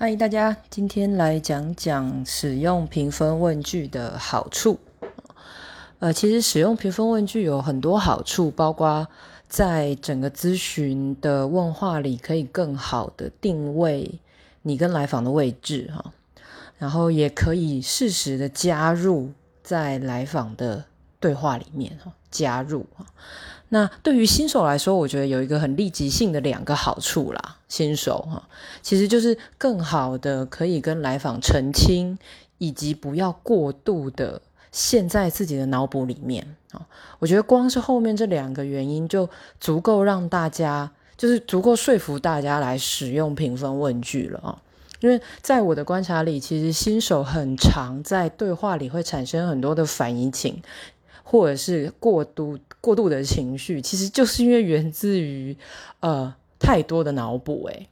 嗨，大家，今天来讲讲使用评分问句的好处。呃，其实使用评分问句有很多好处，包括在整个咨询的问话里，可以更好的定位你跟来访的位置哈，然后也可以适时的加入在来访的对话里面，加入哈。那对于新手来说，我觉得有一个很立即性的两个好处啦。新手哈，其实就是更好的可以跟来访澄清，以及不要过度的陷在自己的脑补里面啊。我觉得光是后面这两个原因就足够让大家，就是足够说服大家来使用评分问句了啊。因为在我的观察里，其实新手很常在对话里会产生很多的反移情。或者是过度过度的情绪，其实就是因为源自于呃太多的脑补，诶，